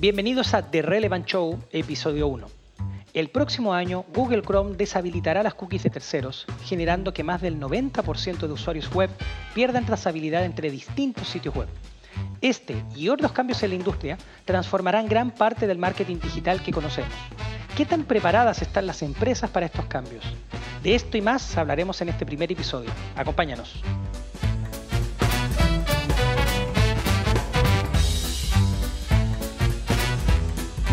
Bienvenidos a The Relevant Show, episodio 1. El próximo año, Google Chrome deshabilitará las cookies de terceros, generando que más del 90% de usuarios web pierdan trazabilidad entre distintos sitios web. Este y otros cambios en la industria transformarán gran parte del marketing digital que conocemos. ¿Qué tan preparadas están las empresas para estos cambios? De esto y más hablaremos en este primer episodio. Acompáñanos.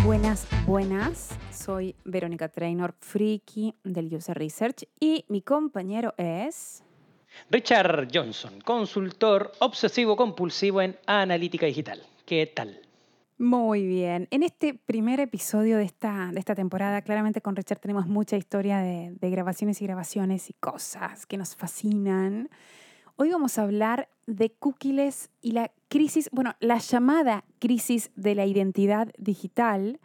Buenas, buenas. Soy Verónica Trainor, friki del User Research y mi compañero es... Richard Johnson, consultor obsesivo compulsivo en analítica digital. ¿Qué tal? Muy bien. En este primer episodio de esta, de esta temporada, claramente con Richard tenemos mucha historia de, de grabaciones y grabaciones y cosas que nos fascinan. Hoy vamos a hablar de cookies y la crisis, bueno, la llamada crisis de la identidad digital,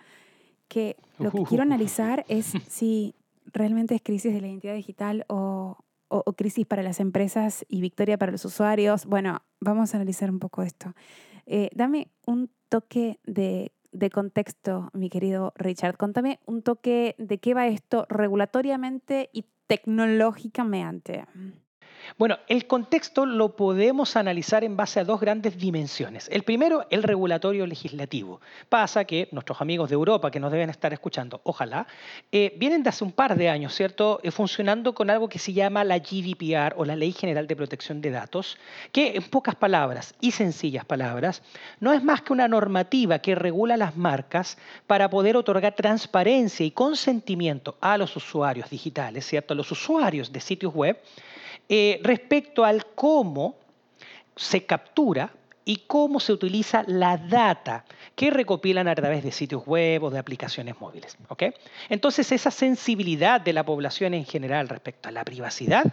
que lo que quiero analizar es si realmente es crisis de la identidad digital o, crisis para las empresas y victoria para los usuarios. Bueno, vamos a analizar un poco esto. Eh, dame un toque de, de contexto, mi querido Richard. Contame un toque de qué va esto regulatoriamente y tecnológicamente. Bueno, el contexto lo podemos analizar en base a dos grandes dimensiones. El primero, el regulatorio legislativo. Pasa que nuestros amigos de Europa que nos deben estar escuchando, ojalá, eh, vienen de hace un par de años, ¿cierto?, eh, funcionando con algo que se llama la GDPR o la Ley General de Protección de Datos, que en pocas palabras y sencillas palabras, no es más que una normativa que regula las marcas para poder otorgar transparencia y consentimiento a los usuarios digitales, ¿cierto?, a los usuarios de sitios web eh, respecto al cómo se captura y cómo se utiliza la data que recopilan a través de sitios web o de aplicaciones móviles. Entonces, esa sensibilidad de la población en general respecto a la privacidad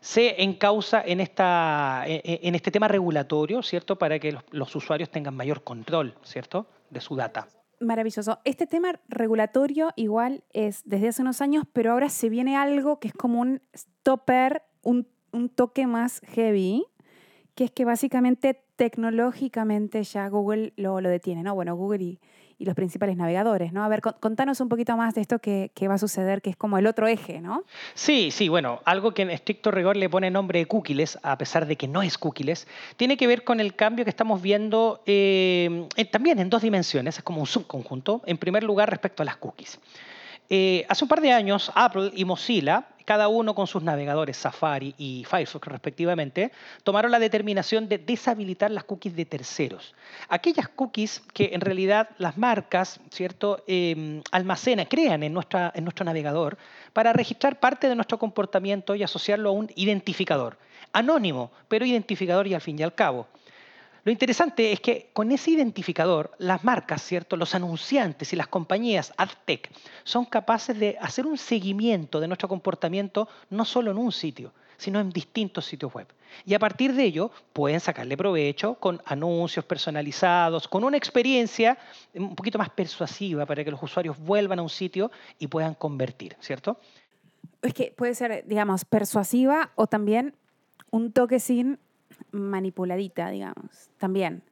se encausa en, esta, en este tema regulatorio, ¿cierto? Para que los, los usuarios tengan mayor control, ¿cierto? De su data. Maravilloso. Este tema regulatorio igual es desde hace unos años, pero ahora se viene algo que es como un stopper un, toque más heavy, que es que básicamente tecnológicamente ya Google lo, detiene, ¿no? Bueno, Google y, los principales navegadores, ¿no? A ver, contanos un poquito más de esto que, va a suceder, que es como el otro eje, ¿no? Sí, sí, bueno, algo que en estricto rigor le pone nombre de cookies, a pesar de que no es cookies, tiene que ver con el cambio que estamos viendo eh, también en dos dimensiones, es como un subconjunto. En primer lugar, respecto a las cookies. Eh, hace un par de años, Apple y Mozilla, cada uno con sus navegadores Safari y Firefox respectivamente, tomaron la determinación de deshabilitar las cookies de terceros. Aquellas cookies que en realidad las marcas ¿cierto? Em, almacenan, crean en, nuestro navegador para registrar parte de nuestro comportamiento y asociarlo a un identificador. Anónimo, pero identificador y al fin y al cabo. Lo interesante es que con ese identificador, las marcas, ¿cierto? los anunciantes y las compañías AdTech son capaces de hacer un seguimiento de nuestro comportamiento no solo en un sitio, sino en distintos sitios web. Y a partir de ello pueden sacarle provecho con anuncios personalizados, con una experiencia un poquito más persuasiva para que los usuarios vuelvan a un sitio y puedan convertir, ¿cierto? Es que puede ser, digamos, persuasiva o también un toque sin manipuladita, digamos, también.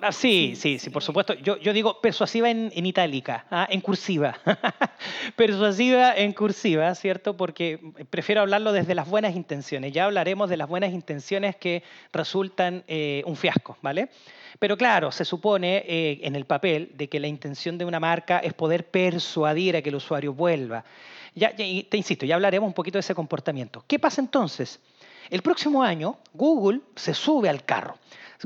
Ah, sí, sí, sí, por supuesto. Yo, yo digo persuasiva en, en itálica, ¿ah? en cursiva. persuasiva en cursiva, ¿cierto? Porque prefiero hablarlo desde las buenas intenciones. Ya hablaremos de las buenas intenciones que resultan eh, un fiasco, ¿vale? Pero claro, se supone eh, en el papel de que la intención de una marca es poder persuadir a que el usuario vuelva. Ya, ya, te insisto, ya hablaremos un poquito de ese comportamiento. ¿Qué pasa entonces? El próximo año, Google se sube al carro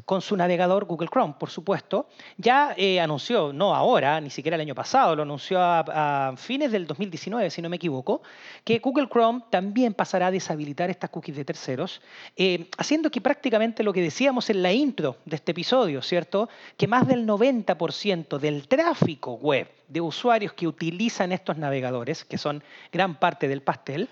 con su navegador Google Chrome, por supuesto. Ya eh, anunció, no ahora, ni siquiera el año pasado, lo anunció a, fines del 2019, si no me equivoco, que Google Chrome también pasará a deshabilitar estas cookies de terceros, eh, haciendo que prácticamente lo que decíamos en la intro de este episodio, ¿cierto? Que más del 90% del tráfico web de usuarios que utilizan estos navegadores, que son gran parte del pastel,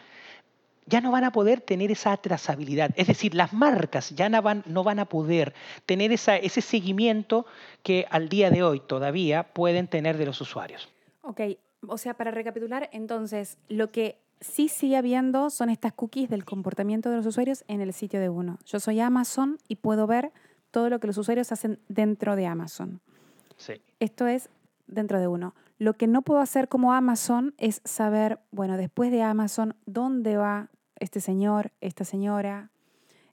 ya no van a poder tener esa trazabilidad. Es decir, las marcas ya no van, no van a poder tener esa, ese seguimiento que al día de hoy todavía pueden tener de los usuarios. Ok, o sea, para recapitular, entonces, lo que sí sigue habiendo son estas cookies del comportamiento de los usuarios en el sitio de uno. Yo soy Amazon y puedo ver todo lo que los usuarios hacen dentro de Amazon. Esto es dentro de uno. Lo que no puedo hacer como Amazon es saber, bueno, después de Amazon, dónde va este señor, esta señora,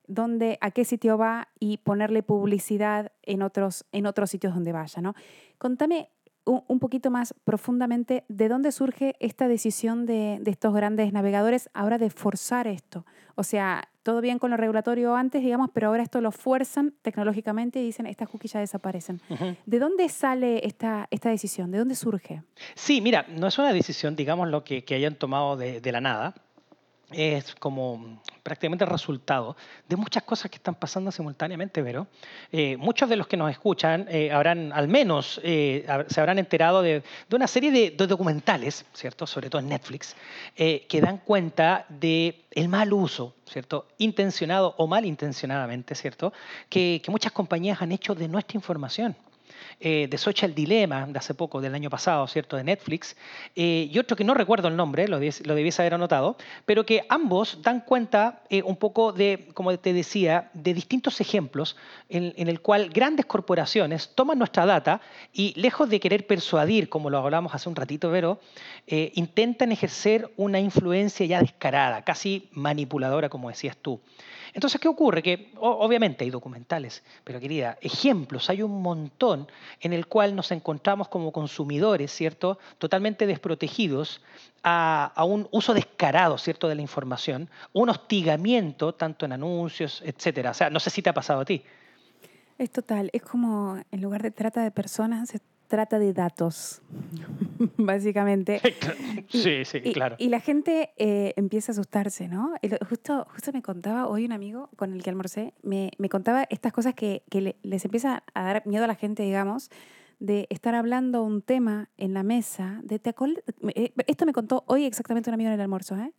dónde, a qué sitio va y ponerle publicidad en otros, en otros sitios donde vaya, ¿no? Contame un, poquito más profundamente de dónde surge esta decisión de, estos grandes navegadores ahora de forzar esto. O sea, todo bien con lo regulatorio antes, digamos, pero ahora esto lo fuerzan tecnológicamente y dicen, estas cookies ya desaparecen. ¿De dónde sale esta, esta decisión? ¿De dónde surge? Sí, mira, no es una decisión, digamos, lo que, que hayan tomado de, de la nada es como prácticamente el resultado de muchas cosas que están pasando simultáneamente, pero eh, muchos de los que nos escuchan eh, habrán, al menos, eh, se habrán enterado de, una serie de, documentales, ¿cierto? Sobre todo en Netflix, que dan cuenta de el mal uso, ¿cierto? Intencionado o malintencionadamente, ¿cierto? que muchas compañías han hecho de nuestra información. Eh, de Social Dilemma, de hace poco, del año pasado, ¿cierto? De Netflix, eh, y otro que no recuerdo el nombre, lo, lo debiese haber anotado, pero que ambos dan cuenta eh, un poco de, como te decía, de distintos ejemplos en, en, el cual grandes corporaciones toman nuestra data y, lejos de querer persuadir, como lo hablamos hace un ratito, Vero, intentan ejercer una influencia ya descarada, casi manipuladora, como decías tú. Entonces, ¿qué ocurre? Que obviamente hay documentales, pero querida, ejemplos, hay un montón en el cual nos encontramos como consumidores, ¿cierto? Totalmente desprotegidos a, un uso descarado, ¿cierto? De la información, un hostigamiento tanto en anuncios, etcétera. O sea, no sé si te ha pasado a ti. Es total, es como en lugar de trata de personas, trata de datos, básicamente. Sí, sí, claro. Y la gente eh, empieza a asustarse, ¿no? Justo, justo me contaba hoy un amigo con el que almorcé, me, me contaba estas cosas que, que les empieza a dar miedo a la gente, digamos, de estar hablando un tema en la mesa, de te eh, esto me contó hoy exactamente un amigo en el almuerzo, ¿eh?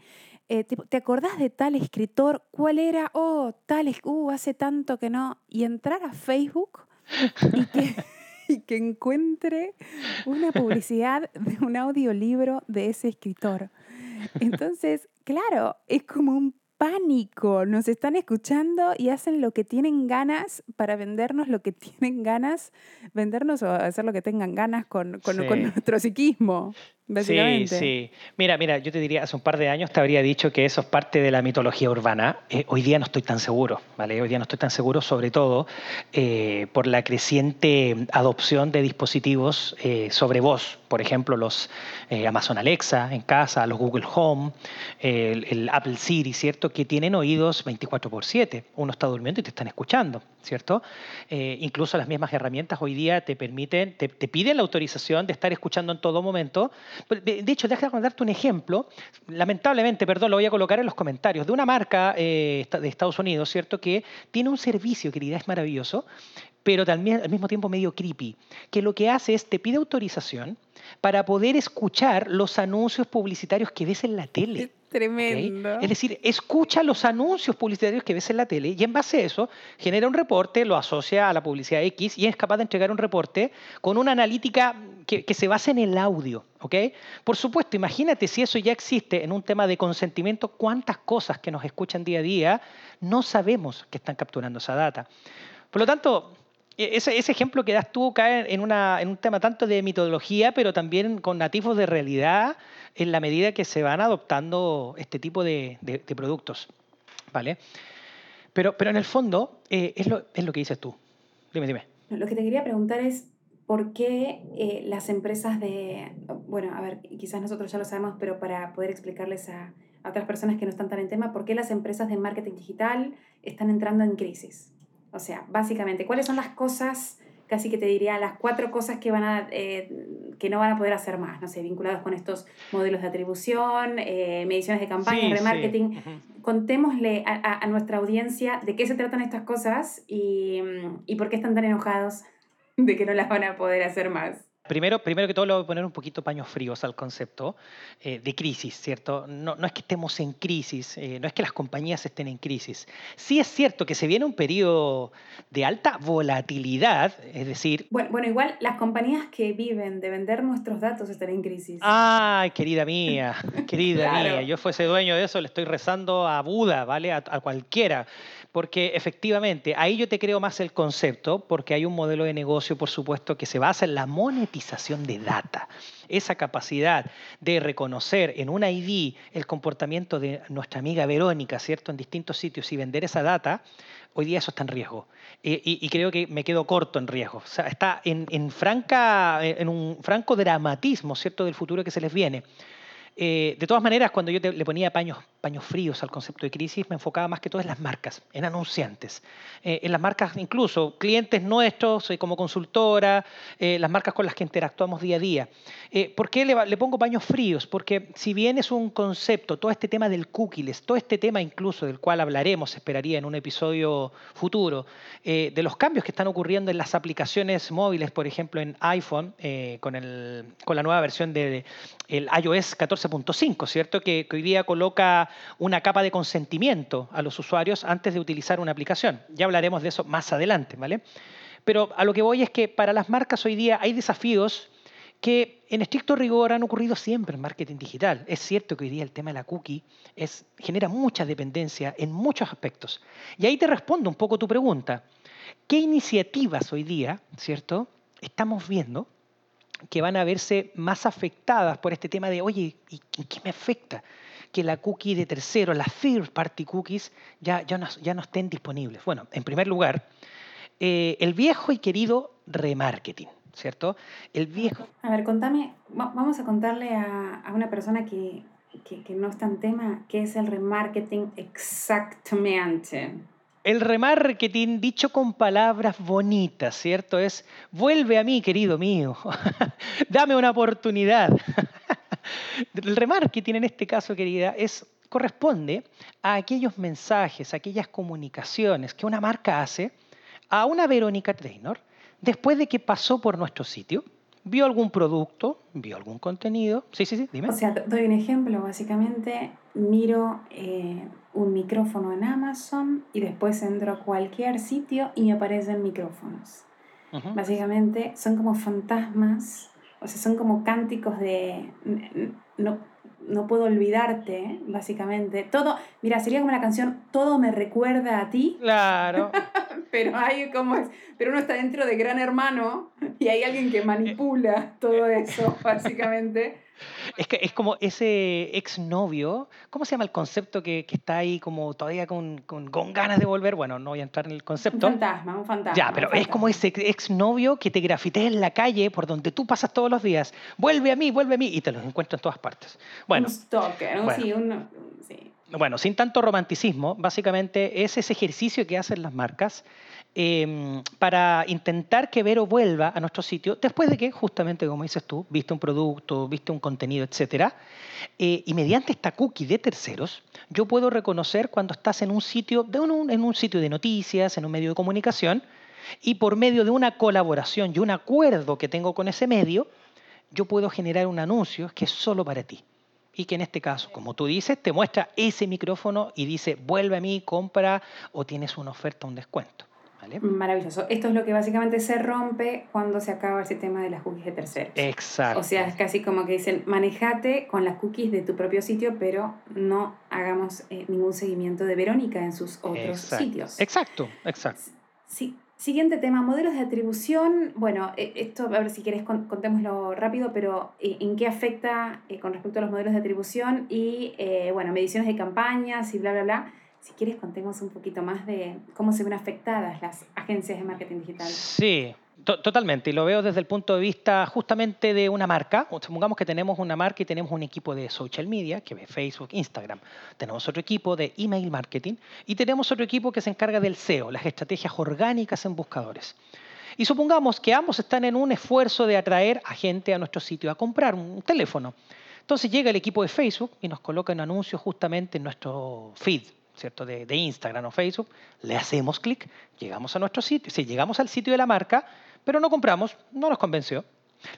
eh ¿te, acordás de tal escritor? ¿Cuál era? Oh, tal, uh, hace tanto que no. Y entrar a Facebook y que... y que encuentre una publicidad de un audiolibro de ese escritor. Entonces, claro, es como un pánico. Nos están escuchando y hacen lo que tienen ganas para vendernos lo que tienen ganas, vendernos o hacer lo que tengan ganas con, con, nuestro psiquismo. Sí, sí. Mira, mira, yo te diría, hace un par de años te habría dicho que eso es parte de la mitología urbana. Eh, hoy día no estoy tan seguro, ¿vale? Hoy día no estoy tan seguro, sobre todo eh, por la creciente adopción de dispositivos eh, sobre voz. Por ejemplo, los Amazon Alexa en casa, los Google Home, el, el, Apple Siri, ¿cierto? Que tienen oídos 24 por 7. Uno está durmiendo y te están escuchando, ¿cierto? incluso las mismas herramientas hoy día te permiten, te, te piden la autorización de estar escuchando en todo momento de hecho, déjame darte un ejemplo. Lamentablemente, perdón, lo voy a colocar en los comentarios, de una marca eh, de Estados Unidos, ¿cierto? Que tiene un servicio, querida, es maravilloso, pero también al mismo tiempo medio creepy, que lo que hace es te pide autorización para poder escuchar los anuncios publicitarios que ves en la tele. Tremendo. Es decir, escucha los anuncios publicitarios que ves en la tele y en base a eso genera un reporte, lo asocia a la publicidad X y es capaz de entregar un reporte con una analítica que, se basa en el audio. ¿okay? Por supuesto, imagínate si eso ya existe en un tema de consentimiento, cuántas cosas que nos escuchan día a día no sabemos que están capturando esa data. Por lo tanto, e, ese, ejemplo que das tú cae en, en un tema tanto de mitología, pero también con nativos de realidad en la medida que se van adoptando este tipo de, productos. ¿Vale? Pero, pero en el fondo eh, es, lo, que dices tú. Dime, dime. Lo que te quería preguntar es por qué eh, las empresas de, bueno, a ver, quizás nosotros ya lo sabemos, pero para poder explicarles a, a otras personas que no están tan en tema, ¿por qué las empresas de marketing digital están entrando en crisis? O sea, básicamente, ¿cuáles son las cosas, casi que te diría, las cuatro cosas que, van a, eh, que no van a poder hacer más? No sé, vinculados con estos modelos de atribución, eh, mediciones de campaña, remarketing. Contémosle a, nuestra audiencia de qué se tratan estas cosas y, y por qué están tan enojados de que no las van a poder hacer más. Primero, primero que todo, le voy a poner un poquito paños fríos al concepto eh, de crisis, ¿cierto? No, no, es que estemos en crisis, eh, no es que las compañías estén en crisis. Sí es cierto que se viene un periodo de alta volatilidad, es decir... Bueno, bueno igual las compañías que viven de vender nuestros datos están en crisis. Ay, querida mía, querida mía, yo fuese dueño de eso, le estoy rezando a Buda, ¿vale? a, a cualquiera porque efectivamente ahí yo te creo más el concepto, porque hay un modelo de negocio, por supuesto, que se basa en la monetización de data. Esa capacidad de reconocer en un ID el comportamiento de nuestra amiga Verónica, ¿cierto? En distintos sitios y vender esa data, hoy día eso está en riesgo. Y, creo que me quedo corto en riesgo. Está en, franca, en un franco dramatismo, ¿cierto?, del futuro que se les viene. Eh, de todas maneras, cuando yo le ponía paños, fríos al concepto de crisis, me enfocaba más que todo en las marcas, en anunciantes. Eh, en las marcas, incluso clientes nuestros, soy como consultora, eh, las marcas con las que interactuamos día a día. ¿Por qué le, pongo paños fríos? Porque si bien es un concepto, todo este tema del cookies, todo este tema incluso del cual hablaremos, esperaría en un episodio futuro, de los cambios que están ocurriendo en las aplicaciones móviles, por ejemplo en iPhone, con, la nueva versión del iOS 14 5 ¿cierto? Que, hoy día coloca una capa de consentimiento a los usuarios antes de utilizar una aplicación. Ya hablaremos de eso más adelante, ¿vale? Pero a lo que voy es que para las marcas hoy día hay desafíos que en estricto rigor han ocurrido siempre en marketing digital. Es cierto que hoy día el tema de la cookie es, genera mucha dependencia en muchos aspectos. Y ahí te respondo un poco tu pregunta. ¿Qué iniciativas hoy día, cierto, estamos viendo que van a verse más afectadas por este tema de, oye, ¿y qué me afecta? Que la cookie de tercero, las third party cookies, ya, ya, no, ya no estén disponibles. Bueno, en primer lugar, eh, el viejo y querido remarketing, ¿cierto? El viejo... A ver, contame, vamos a contarle a, a una persona que, que, que no está en tema, qué es el remarketing exactamente. El remarketing, dicho con palabras bonitas, ¿cierto? Es, vuelve a mí, querido mío, dame una oportunidad. El remarketing en este caso, querida, es, corresponde a aquellos mensajes, a aquellas comunicaciones que una marca hace a una Verónica Trainor después de que pasó por nuestro sitio, vio algún producto, vio algún contenido. Sí, sí, sí, dime. O sea, doy un ejemplo, básicamente miro eh, un micrófono en Amazon y después entro a cualquier sitio y me aparecen micrófonos. Básicamente son como fantasmas, o sea, son como cánticos de no, no puedo olvidarte, básicamente. Todo, mira, sería como la canción Todo me recuerda a ti. Claro. pero hay como es, pero uno está dentro de Gran Hermano y hay alguien que manipula todo eso, básicamente. Es, que, es como ese exnovio, ¿cómo se llama el concepto que, que está ahí como todavía con, con, con, ganas de volver? Bueno, no voy a entrar en el concepto. Un fantasma, un fantasma. Ya, pero es como ese exnovio que te grafitea en la calle por donde tú pasas todos los días. Vuelve a mí, vuelve a mí, y te los encuentro en todas partes. Bueno, un stalker, bueno, sí, un, sí. Bueno, sin tanto romanticismo, básicamente es ese ejercicio que hacen las marcas Em, para intentar que Vero vuelva a nuestro sitio después de que, justamente como dices tú, viste un producto, viste un contenido, etc. Eh, y mediante esta cookie de terceros, yo puedo reconocer cuando estás en un sitio, de en un sitio de noticias, en un medio de comunicación, y por medio de una colaboración y un acuerdo que tengo con ese medio, yo puedo generar un anuncio que es solo para ti y que en este caso, como tú dices, te muestra ese micrófono y dice, vuelve a mí, compra o tienes una oferta, un descuento. Maravilloso. Esto es lo que básicamente se rompe cuando se acaba ese tema de las cookies de terceros. Exacto. O sea, es casi como que dicen, manejate con las cookies de tu propio sitio, pero no hagamos eh, ningún seguimiento de Verónica en sus otros sitios. Exacto, exacto. Sí. Siguiente tema, modelos de atribución. Bueno, e, esto, a ver si querés contémoslo rápido, pero eh, ¿en qué afecta eh, con respecto a los modelos de atribución y, bueno, mediciones de campañas y bla, bla, bla? Si quieres, contemos un poquito más de cómo se ven afectadas las agencias de marketing digital. Sí, totalmente. Y lo veo desde el punto de vista justamente de una marca. Supongamos que tenemos una marca y tenemos un equipo de social media, que ve Facebook, Instagram. Tenemos otro equipo de email marketing y tenemos otro equipo que se encarga del SEO, las estrategias orgánicas en buscadores. Y supongamos que ambos están en un esfuerzo de atraer a gente a nuestro sitio a comprar un teléfono. Entonces llega el equipo de Facebook y nos coloca un anuncio justamente en nuestro feed, ¿cierto? De, Instagram o Facebook, le hacemos clic, llegamos a nuestro sitio, si llegamos al sitio de la marca, pero no compramos, no nos convenció.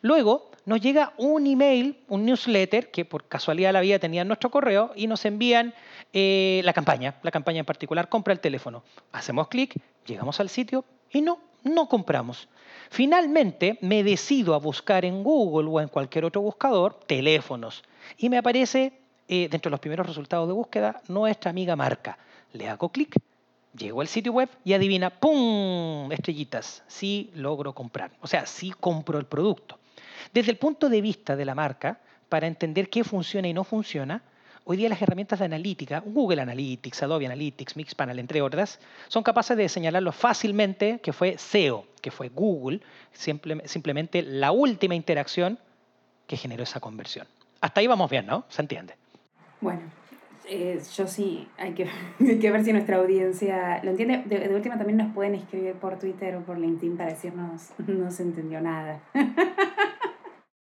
Luego nos llega un email, un newsletter, que por casualidad la vida tenía en nuestro correo, y nos envían eh, la campaña, la campaña en particular, compra el teléfono. Hacemos clic, llegamos al sitio y no, no compramos. Finalmente me decido a buscar en Google o en cualquier otro buscador teléfonos y me aparece eh, dentro de los primeros resultados de búsqueda, nuestra amiga marca. Le hago clic, Llego al sitio web y adivina, ¡pum! Estrellitas, sí logro comprar. O sea, sí compro el producto. Desde el punto de vista de la marca, para entender qué funciona y no funciona, hoy día las herramientas de analítica, Google Analytics, Adobe Analytics, Mixpanel, entre otras, son capaces de señalarlo fácilmente que fue SEO, que fue Google, simplemente la última interacción que generó esa conversión. Hasta ahí vamos bien, ¿no? ¿Se entiende? Bueno, eh, yo sí, hay que, que, ver si nuestra audiencia lo entiende. De, última también nos pueden escribir por Twitter o por LinkedIn para decirnos no se entendió nada.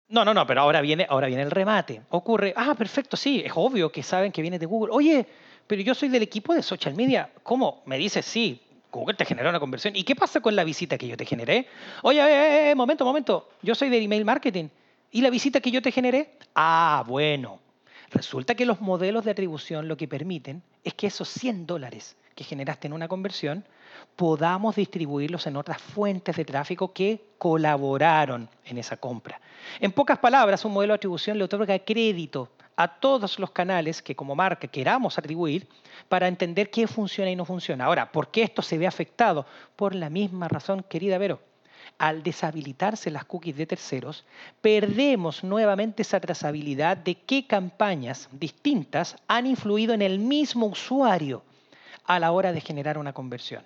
No, no, no, pero ahora viene, ahora viene el remate. Ocurre, ah, perfecto, sí, es obvio que saben que viene de Google. Oye, pero yo soy del equipo de social media. ¿Cómo? Me dices, sí, Google te generó una conversión. ¿Y qué pasa con la visita que yo te generé? Oye, eh, eh, momento, momento, yo soy del email marketing. ¿Y la visita que yo te generé? Ah, bueno. Resulta que los modelos de atribución lo que permiten es que esos 100 dólares que generaste en una conversión podamos distribuirlos en otras fuentes de tráfico que colaboraron en esa compra. En pocas palabras, un modelo de atribución le otorga crédito a todos los canales que como marca queramos atribuir para entender qué funciona y no funciona. Ahora, ¿por qué esto se ve afectado? Por la misma razón, querida Vero. Al deshabilitarse las cookies de terceros, perdemos nuevamente esa trazabilidad de qué campañas distintas han influido en el mismo usuario a la hora de generar una conversión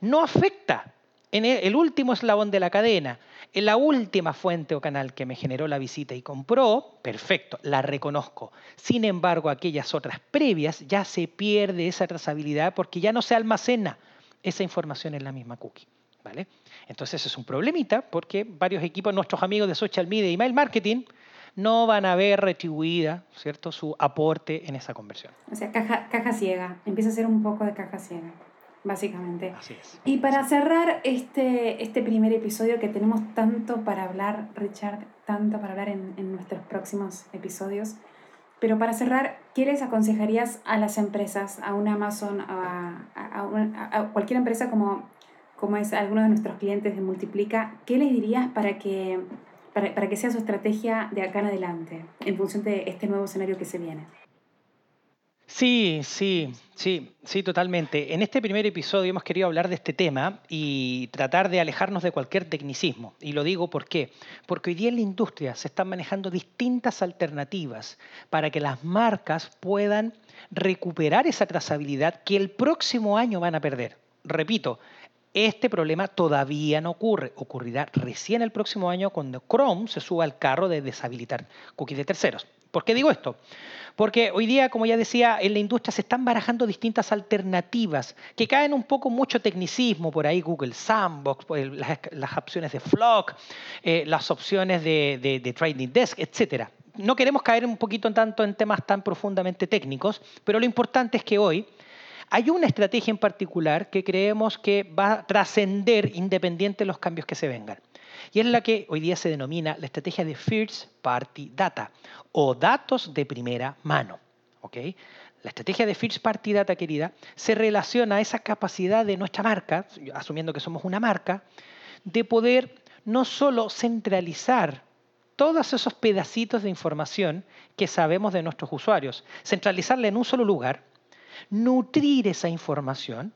no afecta en el último eslabón de la cadena, en la última fuente o canal que me generó la visita y compró, perfecto, la reconozco. Sin embargo, aquellas otras previas ya se pierde esa trazabilidad porque ya no se almacena esa información en la misma cookie. ¿Vale? Entonces es un problemita porque varios equipos, nuestros amigos de social media y email marketing, no van a ver retribuida ¿cierto? su aporte en esa conversión. O sea, caja, caja ciega, empieza a ser un poco de caja ciega básicamente. Y para cerrar este, este primer episodio que tenemos tanto para hablar, Richard, tanto para hablar en, en nuestros próximos episodios, pero para cerrar, ¿qué les aconsejarías a las empresas, a un Amazon, a, a, a, cualquier empresa como, como es alguno de nuestros clientes de Multiplica? ¿Qué les dirías para que, para, para que sea su estrategia de acá en adelante, en función de este nuevo escenario que se viene? Sí, sí, sí, sí, totalmente. En este primer episodio hemos querido hablar de este tema y tratar de alejarnos de cualquier tecnicismo. Y lo digo por qué. Porque hoy día en la industria se están manejando distintas alternativas para que las marcas puedan recuperar esa trazabilidad que el próximo año van a perder. Repito, este problema todavía no ocurre, ocurrirá recién el próximo año cuando Chrome se suba al carro de deshabilitar cookies de terceros. ¿Por qué digo esto? Porque hoy día, como ya decía, en la industria se están barajando distintas alternativas que caen un poco mucho tecnicismo por ahí, Google Sandbox, pues, las, opciones de Flock, eh, las opciones de, de, Trading Desk, etc. No queremos caer un poquito tanto en temas tan profundamente técnicos, pero lo importante es que hoy hay una estrategia en particular que creemos que va a trascender independiente de los cambios que se vengan. Y es la que hoy día se denomina la estrategia de First Party Data o datos de primera mano. La estrategia de First Party Data, querida, se relaciona a esa capacidad de nuestra marca, asumiendo que somos una marca, de poder no solo centralizar todos esos pedacitos de información que sabemos de nuestros usuarios, centralizarla en un solo lugar, nutrir esa información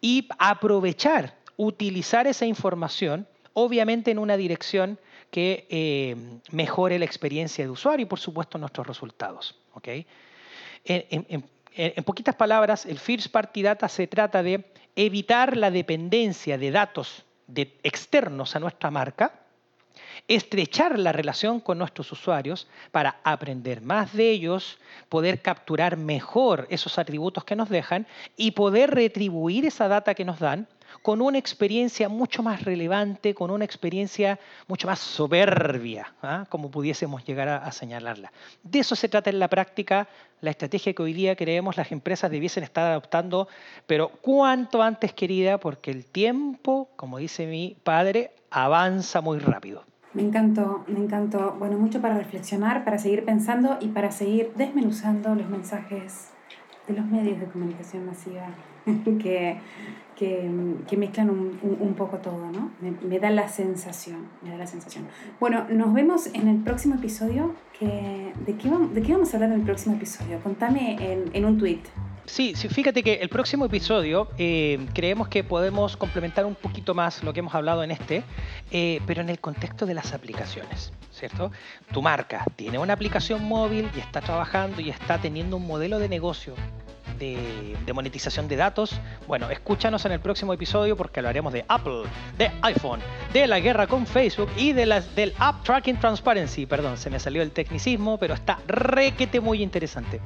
y aprovechar, utilizar esa información obviamente en una dirección que eh, mejore la experiencia de usuario y por supuesto nuestros resultados. En, en, poquitas palabras, el First Party Data se trata de evitar la dependencia de datos de externos a nuestra marca, estrechar la relación con nuestros usuarios para aprender más de ellos, poder capturar mejor esos atributos que nos dejan y poder retribuir esa data que nos dan con una experiencia mucho más relevante, con una experiencia mucho más soberbia, ¿ah? como pudiésemos llegar a, señalarla. De eso se trata en la práctica la estrategia que hoy día creemos las empresas debiesen estar adoptando, pero cuanto antes, querida, porque el tiempo, como dice mi padre, avanza muy rápido. Me encantó, me encantó. Bueno, mucho para reflexionar, para seguir pensando y para seguir desmenuzando los mensajes de los medios de comunicación masiva que, que, mezclan un, un, poco todo, ¿no? Me, da la sensación, me da la sensación. Bueno, nos vemos en el próximo episodio. Que, ¿de, qué vamos, ¿De qué vamos a hablar en el próximo episodio? Contame en, en un tweet. Sí, sí, fíjate que el próximo episodio eh, creemos que podemos complementar un poquito más lo que hemos hablado en este, eh, pero en el contexto de las aplicaciones, ¿cierto? Tu marca tiene una aplicación móvil y está trabajando y está teniendo un modelo de negocio de, monetización de datos, bueno, escúchanos en el próximo episodio porque hablaremos de Apple, de iPhone, de la guerra con Facebook y de del App Tracking Transparency. Perdón, se me salió el tecnicismo, pero está requete muy interesante.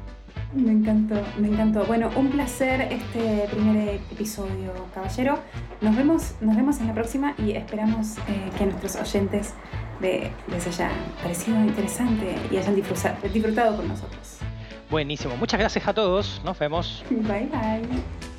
Me encantó, me encantó. Bueno, un placer este primer episodio, caballero. Nos vemos, nos vemos en la próxima y esperamos eh, que a nuestros oyentes les haya parecido interesante y hayan disfrutado con nosotros. Buenísimo. Muchas gracias a todos. Nos vemos. Bye bye.